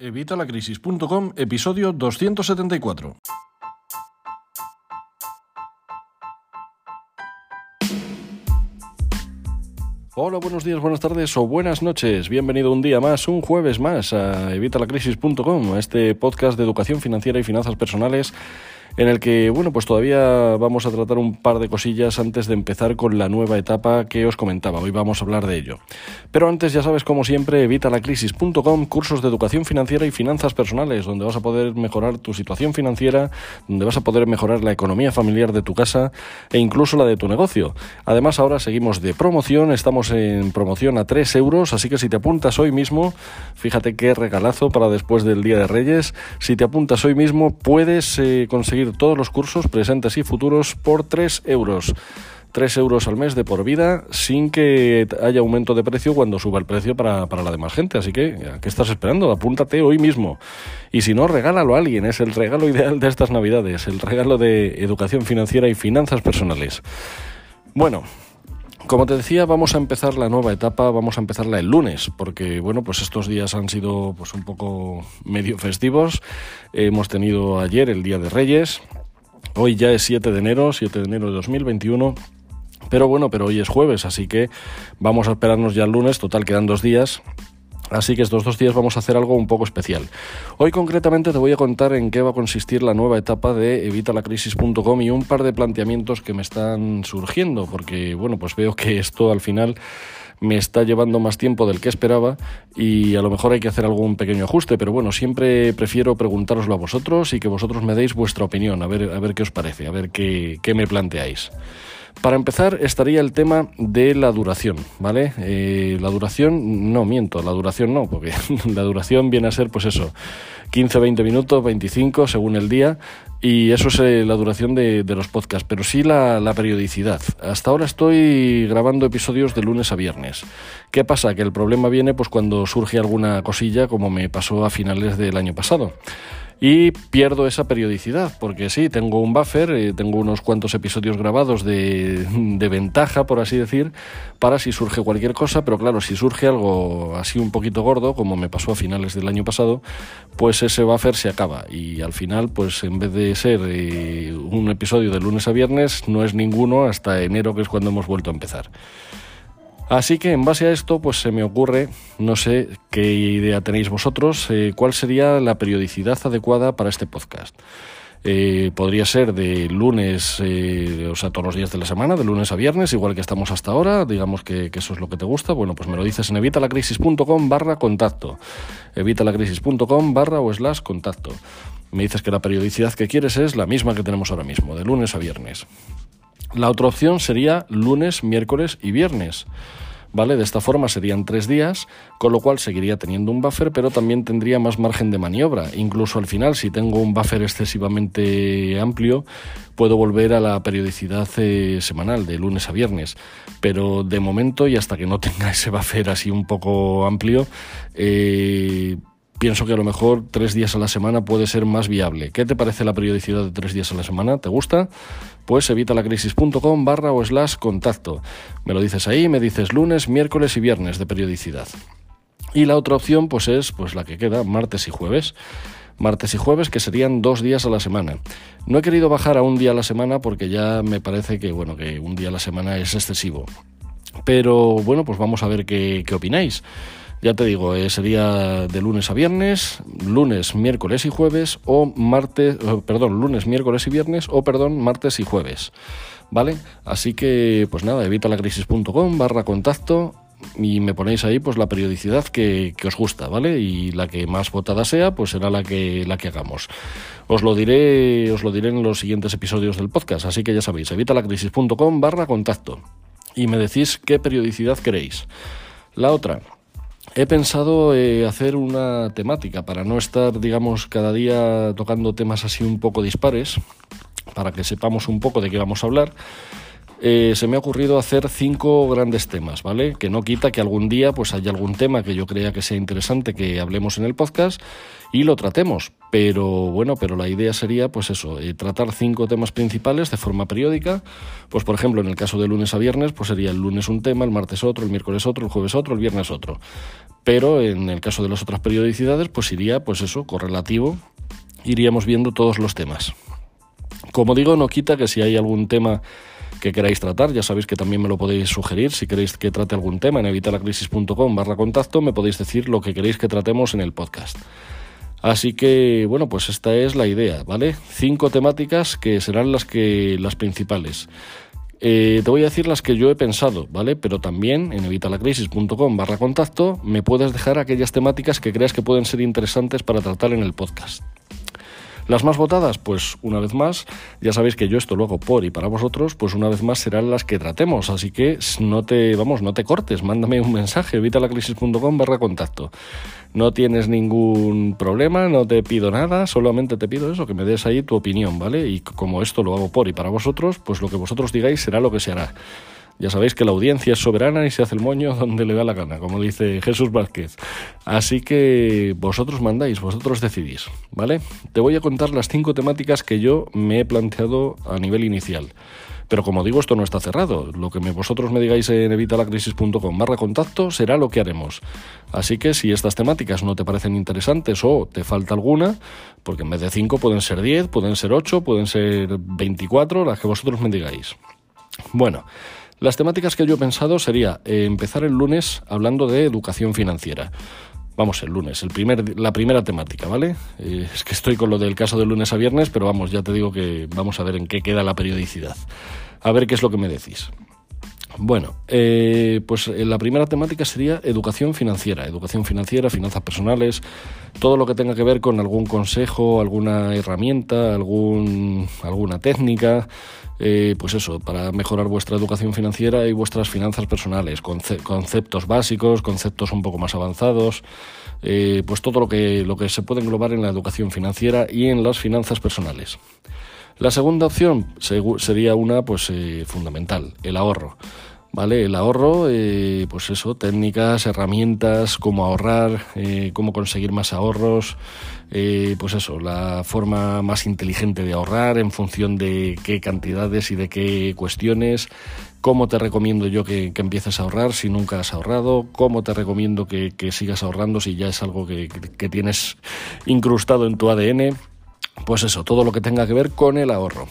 Evitalacrisis.com, episodio 274. Hola, buenos días, buenas tardes o buenas noches. Bienvenido un día más, un jueves más a evitalacrisis.com, a este podcast de educación financiera y finanzas personales en el que, bueno, pues todavía vamos a tratar un par de cosillas antes de empezar con la nueva etapa que os comentaba. Hoy vamos a hablar de ello. Pero antes, ya sabes, como siempre, evitalacrisis.com, cursos de educación financiera y finanzas personales, donde vas a poder mejorar tu situación financiera, donde vas a poder mejorar la economía familiar de tu casa e incluso la de tu negocio. Además, ahora seguimos de promoción, estamos en promoción a 3 euros, así que si te apuntas hoy mismo, fíjate qué regalazo para después del Día de Reyes, si te apuntas hoy mismo puedes eh, conseguir todos los cursos presentes y futuros por 3 euros. 3 euros al mes de por vida sin que haya aumento de precio cuando suba el precio para, la demás gente. Así que, ¿qué estás esperando? Apúntate hoy mismo. Y si no, regálalo a alguien. Es el regalo ideal de estas navidades, el regalo de educación financiera y finanzas personales. Bueno, como te decía, vamos a empezar la nueva etapa, vamos a empezarla el lunes, porque bueno, pues estos días han sido pues un poco medio festivos. Hemos tenido ayer el Día de Reyes, hoy ya es 7 de enero, 7 de enero de 2021. Pero bueno, pero hoy es jueves, así que vamos a esperarnos ya el lunes, total quedan dos días Así que estos dos días vamos a hacer algo un poco especial. Hoy concretamente te voy a contar en qué va a consistir la nueva etapa de evitalacrisis.com y un par de planteamientos que me están surgiendo, porque bueno, pues veo que esto al final me está llevando más tiempo del que esperaba y a lo mejor hay que hacer algún pequeño ajuste, pero bueno, siempre prefiero preguntároslo a vosotros y que vosotros me deis vuestra opinión, a ver, a ver qué os parece, a ver qué, qué me planteáis. Para empezar estaría el tema de la duración, ¿vale? Eh, la duración, no miento, la duración no, porque la duración viene a ser pues eso, 15, 20 minutos, 25 según el día, y eso es eh, la duración de, los podcasts, pero sí la, la, periodicidad. Hasta ahora estoy grabando episodios de lunes a viernes. ¿Qué pasa? Que el problema viene pues cuando surge alguna cosilla como me pasó a finales del año pasado y pierdo esa periodicidad, porque sí, tengo un buffer, eh, tengo unos cuantos episodios grabados de, de, ventaja, por así decir, para si surge cualquier cosa, pero claro, si surge algo así un poquito gordo, como me pasó a finales del año pasado, pues ese buffer se acaba y al final, pues en vez de ser eh, un episodio de lunes a viernes, no es ninguno hasta enero, que es cuando hemos vuelto a empezar. Así que en base a esto, pues se me ocurre, no sé qué idea tenéis vosotros, eh, cuál sería la periodicidad adecuada para este podcast. Eh, podría ser de lunes, eh, o sea, todos los días de la semana, de lunes a viernes, igual que estamos hasta ahora, digamos que, eso es lo que te gusta, bueno, pues me lo dices en evitalacrisis.com barra contacto, evitalacrisis.com barra o slash contacto. Me dices que la periodicidad que quieres es la misma que tenemos ahora mismo, de lunes a viernes. La otra opción sería lunes, miércoles y viernes. ¿Vale? De esta forma serían tres días, con lo cual seguiría teniendo un buffer, pero también tendría más margen de maniobra. Incluso al final, si tengo un buffer excesivamente amplio, puedo volver a la periodicidad eh, semanal, de lunes a viernes. Pero de momento, y hasta que no tenga ese buffer así un poco amplio, eh, pienso que a lo mejor tres días a la semana puede ser más viable. ¿Qué te parece la periodicidad de tres días a la semana? ¿Te gusta? Pues evitalacrisis.com barra o slash contacto. Me lo dices ahí, me dices lunes, miércoles y viernes de periodicidad. Y la otra opción pues es pues la que queda, martes y jueves. Martes y jueves, que serían dos días a la semana. No he querido bajar a un día a la semana porque ya me parece que, bueno, que un día a la semana es excesivo. Pero bueno, pues vamos a ver qué, qué opináis. Ya te digo, eh, sería de lunes a viernes, lunes, miércoles y jueves, o martes, eh, perdón, lunes, miércoles y viernes, o perdón, martes y jueves. ¿Vale? Así que, pues nada, evitalacrisis.com barra contacto y me ponéis ahí pues la periodicidad que, que, os gusta, ¿vale? Y la que más votada sea, pues será la que, la que hagamos. Os lo diré, os lo diré en los siguientes episodios del podcast, así que ya sabéis, evitalacrisis.com barra contacto. Y me decís qué periodicidad queréis. La otra, He pensado eh, hacer una temática para no estar, digamos, cada día tocando temas así un poco dispares, para que sepamos un poco de qué vamos a hablar. Eh, se me ha ocurrido hacer cinco grandes temas, ¿vale? Que no quita que algún día pues haya algún tema que yo crea que sea interesante que hablemos en el podcast y lo tratemos. Pero bueno, pero la idea sería pues eso, eh, tratar cinco temas principales de forma periódica. Pues por ejemplo, en el caso de lunes a viernes, pues sería el lunes un tema, el martes otro, el miércoles otro, el jueves otro, el viernes otro. Pero en el caso de las otras periodicidades, pues iría pues eso, correlativo, iríamos viendo todos los temas. Como digo, no quita que si hay algún tema que queráis tratar, ya sabéis que también me lo podéis sugerir. Si queréis que trate algún tema en evitalacrisis.com barra contacto, me podéis decir lo que queréis que tratemos en el podcast. Así que, bueno, pues esta es la idea, ¿vale? Cinco temáticas que serán las que las principales. Eh, te voy a decir las que yo he pensado, ¿vale? Pero también en evitalacrisis.com barra contacto me puedes dejar aquellas temáticas que creas que pueden ser interesantes para tratar en el podcast. Las más votadas, pues una vez más, ya sabéis que yo esto lo hago por y para vosotros, pues una vez más serán las que tratemos, así que no te, vamos, no te cortes, mándame un mensaje, evitalacrisis.com barra contacto. No tienes ningún problema, no te pido nada, solamente te pido eso, que me des ahí tu opinión, ¿vale? Y como esto lo hago por y para vosotros, pues lo que vosotros digáis será lo que se hará. Ya sabéis que la audiencia es soberana y se hace el moño donde le da la gana, como dice Jesús Vázquez. Así que vosotros mandáis, vosotros decidís, ¿vale? Te voy a contar las cinco temáticas que yo me he planteado a nivel inicial. Pero como digo, esto no está cerrado. Lo que vosotros me digáis en evitalacrisis.com barra contacto será lo que haremos. Así que si estas temáticas no te parecen interesantes o te falta alguna, porque en vez de cinco pueden ser 10, pueden ser 8, pueden ser 24, las que vosotros me digáis. Bueno, las temáticas que yo he pensado sería eh, empezar el lunes hablando de educación financiera. Vamos, el lunes, el primer, la primera temática, ¿vale? Eh, es que estoy con lo del caso de lunes a viernes, pero vamos, ya te digo que vamos a ver en qué queda la periodicidad. A ver qué es lo que me decís. Bueno, eh, pues la primera temática sería educación financiera, educación financiera, finanzas personales, todo lo que tenga que ver con algún consejo, alguna herramienta, algún, alguna técnica, eh, pues eso, para mejorar vuestra educación financiera y vuestras finanzas personales, conceptos básicos, conceptos un poco más avanzados, eh, pues todo lo que, lo que se puede englobar en la educación financiera y en las finanzas personales. La segunda opción sería una pues eh, fundamental, el ahorro. ¿Vale? El ahorro, pues eso, técnicas, herramientas, cómo ahorrar, cómo conseguir más ahorros, eh, pues eso, la forma más inteligente de ahorrar en función de qué cantidades y de qué cuestiones, cómo te recomiendo yo que, empieces a ahorrar si nunca has ahorrado, cómo te recomiendo que, sigas ahorrando si ya es algo que tienes incrustado en tu ADN, pues eso, todo lo que tenga que ver con el ahorro.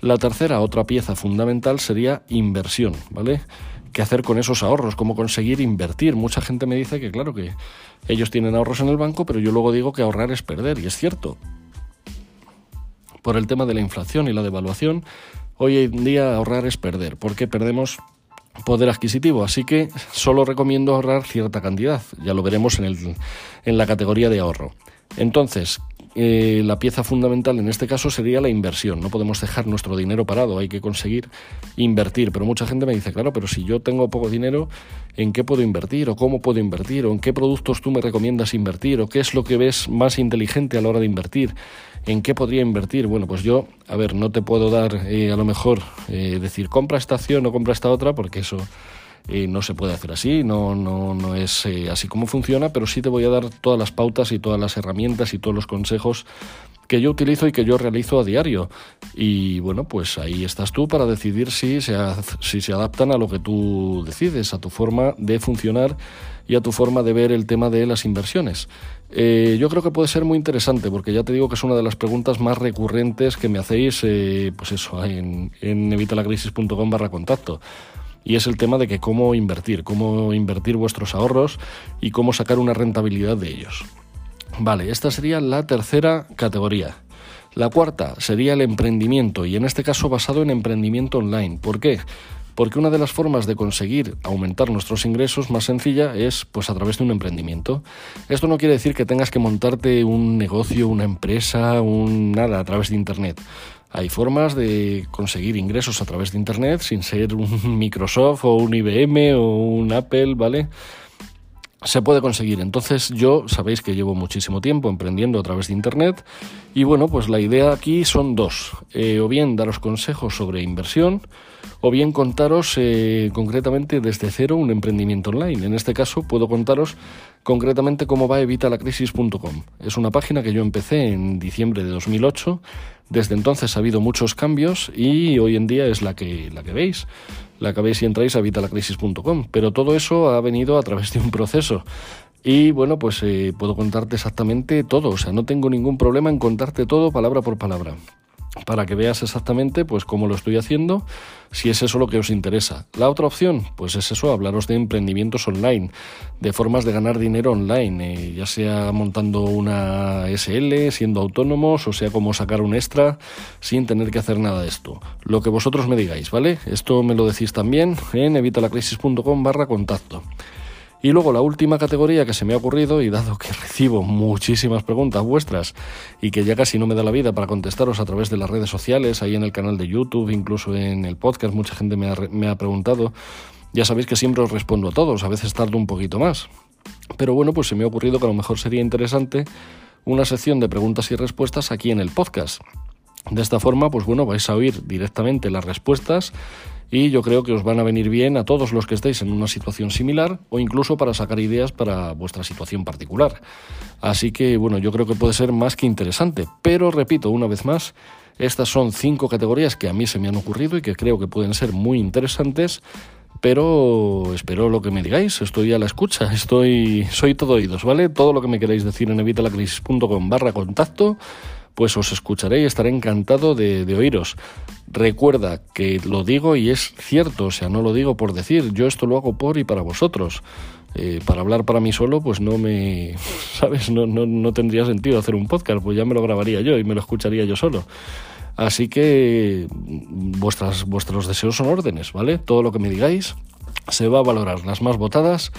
La tercera, otra pieza fundamental sería inversión, ¿vale? qué hacer con esos ahorros, cómo conseguir invertir. Mucha gente me dice que, claro, que ellos tienen ahorros en el banco, pero yo luego digo que ahorrar es perder, y es cierto. Por el tema de la inflación y la devaluación, hoy en día ahorrar es perder, porque perdemos poder adquisitivo, así que solo recomiendo ahorrar cierta cantidad, ya lo veremos en, el, en la categoría de ahorro. Entonces, eh, la pieza fundamental en este caso sería la inversión. No podemos dejar nuestro dinero parado, hay que conseguir invertir. Pero mucha gente me dice, claro, pero si yo tengo poco dinero, ¿en qué puedo invertir? ¿O cómo puedo invertir? ¿O en qué productos tú me recomiendas invertir? ¿O qué es lo que ves más inteligente a la hora de invertir? ¿En qué podría invertir? Bueno, pues yo, a ver, no te puedo dar eh, a lo mejor eh, decir compra esta acción o compra esta otra, porque eso no se puede hacer así, no, no, no es eh, así como funciona, pero sí te voy a dar todas las pautas y todas las herramientas y todos los consejos que yo utilizo y que yo realizo a diario. Y bueno, pues ahí estás tú para decidir si se, si se adaptan a lo que tú decides, a tu forma de funcionar y a tu forma de ver el tema de las inversiones. Eh, yo creo que puede ser muy interesante porque ya te digo que es una de las preguntas más recurrentes que me hacéis, eh, pues eso, en, en evitalacrisis.com barra contacto y es el tema de que cómo invertir, cómo invertir vuestros ahorros y cómo sacar una rentabilidad de ellos. Vale, esta sería la tercera categoría. La cuarta sería el emprendimiento y en este caso basado en emprendimiento online. ¿Por qué? Porque una de las formas de conseguir aumentar nuestros ingresos más sencilla es pues a través de un emprendimiento. Esto no quiere decir que tengas que montarte un negocio, una empresa, un nada a través de internet. Hay formas de conseguir ingresos a través de Internet sin ser un Microsoft o un IBM o un Apple, ¿vale? Se puede conseguir. Entonces yo sabéis que llevo muchísimo tiempo emprendiendo a través de Internet y bueno, pues la idea aquí son dos. Eh, o bien daros consejos sobre inversión o bien contaros eh, concretamente desde cero un emprendimiento online. En este caso puedo contaros concretamente cómo va evitalacrisis.com. Es una página que yo empecé en diciembre de 2008. Desde entonces ha habido muchos cambios y hoy en día es la que, la que veis la veis si entráis a vitalacrisis.com. Pero todo eso ha venido a través de un proceso. Y bueno, pues eh, puedo contarte exactamente todo. O sea, no tengo ningún problema en contarte todo palabra por palabra para que veas exactamente pues cómo lo estoy haciendo, si es eso lo que os interesa. La otra opción, pues es eso, hablaros de emprendimientos online, de formas de ganar dinero online, eh, ya sea montando una SL, siendo autónomos, o sea como sacar un extra sin tener que hacer nada de esto. Lo que vosotros me digáis, ¿vale? Esto me lo decís también en evitalacrisis.com barra contacto. Y luego la última categoría que se me ha ocurrido, y dado que recibo muchísimas preguntas vuestras y que ya casi no me da la vida para contestaros a través de las redes sociales, ahí en el canal de YouTube, incluso en el podcast, mucha gente me ha, preguntado, ya sabéis que siempre os respondo a todos, a veces tardo un poquito más. Pero bueno, pues se me ha ocurrido que a lo mejor sería interesante una sección de preguntas y respuestas aquí en el podcast. De esta forma, pues bueno, vais a oír directamente las respuestas y yo creo que os van a venir bien a todos los que estéis en una situación similar o incluso para sacar ideas para vuestra situación particular. Así que bueno, yo creo que puede ser más que interesante, pero repito una vez más, estas son cinco categorías que a mí se me han ocurrido y que creo que pueden ser muy interesantes. Pero espero lo que me digáis, estoy a la escucha, estoy, soy todo oídos, ¿vale? Todo lo que me queráis decir en evitalacrisis.com barra contacto pues os escucharé y estaré encantado de, oíros. Recuerda que lo digo y es cierto, o sea, no lo digo por decir, yo esto lo hago por y para vosotros. Eh, para hablar para mí solo, pues no me, ¿sabes? No, no, no tendría sentido hacer un podcast, pues ya me lo grabaría yo y me lo escucharía yo solo. Así que vuestras, vuestros deseos son órdenes, ¿vale? Todo lo que me digáis se va a valorar. Las más votadas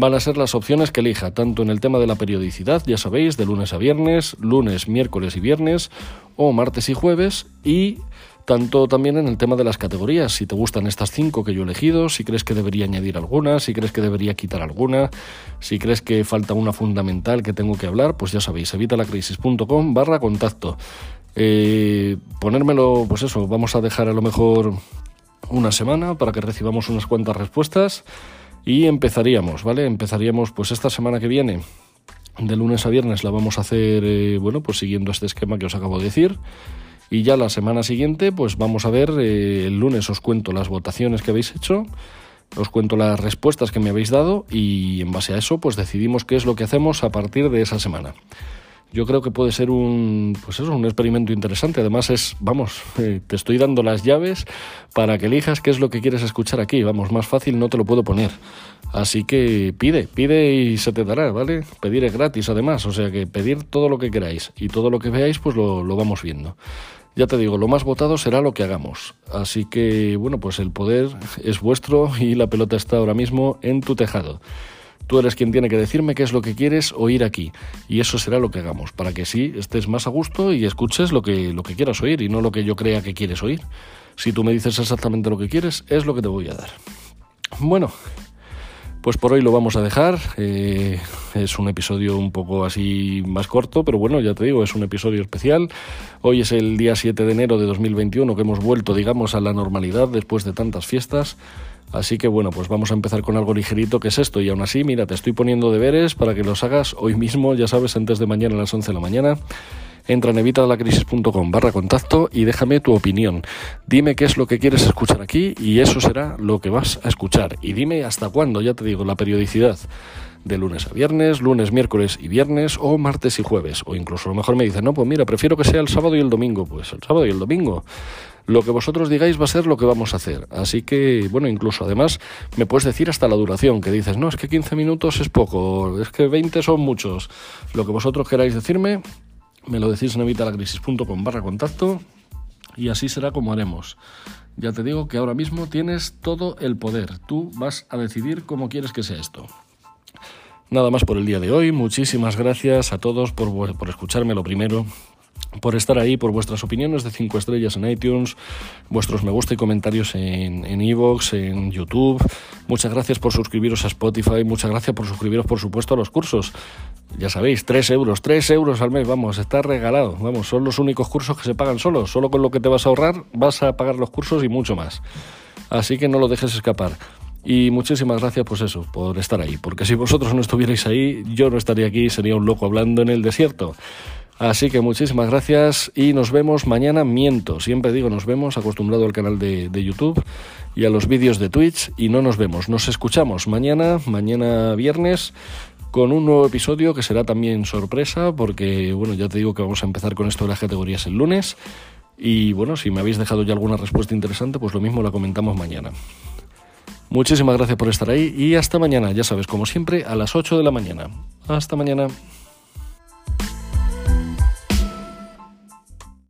van a ser las opciones que elija, tanto en el tema de la periodicidad, ya sabéis, de lunes a viernes, lunes, miércoles y viernes, o martes y jueves, y tanto también en el tema de las categorías, si te gustan estas cinco que yo he elegido, si crees que debería añadir alguna, si crees que debería quitar alguna, si crees que falta una fundamental que tengo que hablar, pues ya sabéis, evitalacrisis.com barra contacto. Eh, ponérmelo, pues eso, vamos a dejar a lo mejor una semana para que recibamos unas cuantas respuestas y empezaríamos, ¿vale? Empezaríamos pues esta semana que viene, de lunes a viernes la vamos a hacer, eh, bueno, pues siguiendo este esquema que os acabo de decir. Y ya la semana siguiente, pues vamos a ver, eh, el lunes os cuento las votaciones que habéis hecho, os cuento las respuestas que me habéis dado y en base a eso, pues decidimos qué es lo que hacemos a partir de esa semana yo creo que puede ser un, pues eso, un experimento interesante. Además es, vamos, eh, te estoy dando las llaves para que elijas qué es lo que quieres escuchar aquí. Vamos, más fácil no te lo puedo poner. Así que pide, pide y se te dará, ¿vale? Pedir es gratis además, o sea que pedir todo lo que queráis y todo lo que veáis pues lo, lo vamos viendo. Ya te digo, lo más votado será lo que hagamos. Así que, bueno, pues el poder es vuestro y la pelota está ahora mismo en tu tejado. Tú eres quien tiene que decirme qué es lo que quieres oír aquí. Y eso será lo que hagamos, para que sí estés más a gusto y escuches lo que, lo que quieras oír y no lo que yo crea que quieres oír. Si tú me dices exactamente lo que quieres, es lo que te voy a dar. Bueno, pues por hoy lo vamos a dejar. Eh, es un episodio un poco así más corto, pero bueno, ya te digo, es un episodio especial. Hoy es el día 7 de enero de 2021 que hemos vuelto, digamos, a la normalidad después de tantas fiestas. Así que bueno, pues vamos a empezar con algo ligerito que es esto. Y aún así, mira, te estoy poniendo deberes para que los hagas hoy mismo, ya sabes, antes de mañana a las 11 de la mañana. Entra en evitalacrisis.com barra contacto y déjame tu opinión. Dime qué es lo que quieres escuchar aquí y eso será lo que vas a escuchar. Y dime hasta cuándo, ya te digo, la periodicidad de lunes a viernes, lunes, miércoles y viernes o martes y jueves. O incluso a lo mejor me dicen, no, pues mira, prefiero que sea el sábado y el domingo. Pues el sábado y el domingo. Lo que vosotros digáis va a ser lo que vamos a hacer. Así que, bueno, incluso además me puedes decir hasta la duración, que dices, no, es que 15 minutos es poco, es que 20 son muchos. Lo que vosotros queráis decirme, me lo decís en evitalacrisis.com barra contacto y así será como haremos. Ya te digo que ahora mismo tienes todo el poder. Tú vas a decidir cómo quieres que sea esto. Nada más por el día de hoy. Muchísimas gracias a todos por, por escucharme lo primero por estar ahí, por vuestras opiniones de 5 estrellas en iTunes, vuestros me gusta y comentarios en en, Evox, en YouTube. Muchas gracias por suscribiros a Spotify, muchas gracias por suscribiros, por supuesto, a los cursos. Ya sabéis, 3 euros, 3 euros al mes, vamos, está regalado. Vamos, son los únicos cursos que se pagan solos. Solo con lo que te vas a ahorrar vas a pagar los cursos y mucho más. Así que no lo dejes escapar. Y muchísimas gracias, pues eso, por estar ahí. Porque si vosotros no estuvierais ahí, yo no estaría aquí, sería un loco hablando en el desierto. Así que muchísimas gracias y nos vemos mañana. Miento, siempre digo nos vemos, acostumbrado al canal de, de, YouTube y a los vídeos de Twitch y no nos vemos. Nos escuchamos mañana, mañana viernes, con un nuevo episodio que será también sorpresa porque, bueno, ya te digo que vamos a empezar con esto de las categorías el lunes. Y bueno, si me habéis dejado ya alguna respuesta interesante, pues lo mismo la comentamos mañana. Muchísimas gracias por estar ahí y hasta mañana, ya sabes, como siempre, a las 8 de la mañana. Hasta mañana.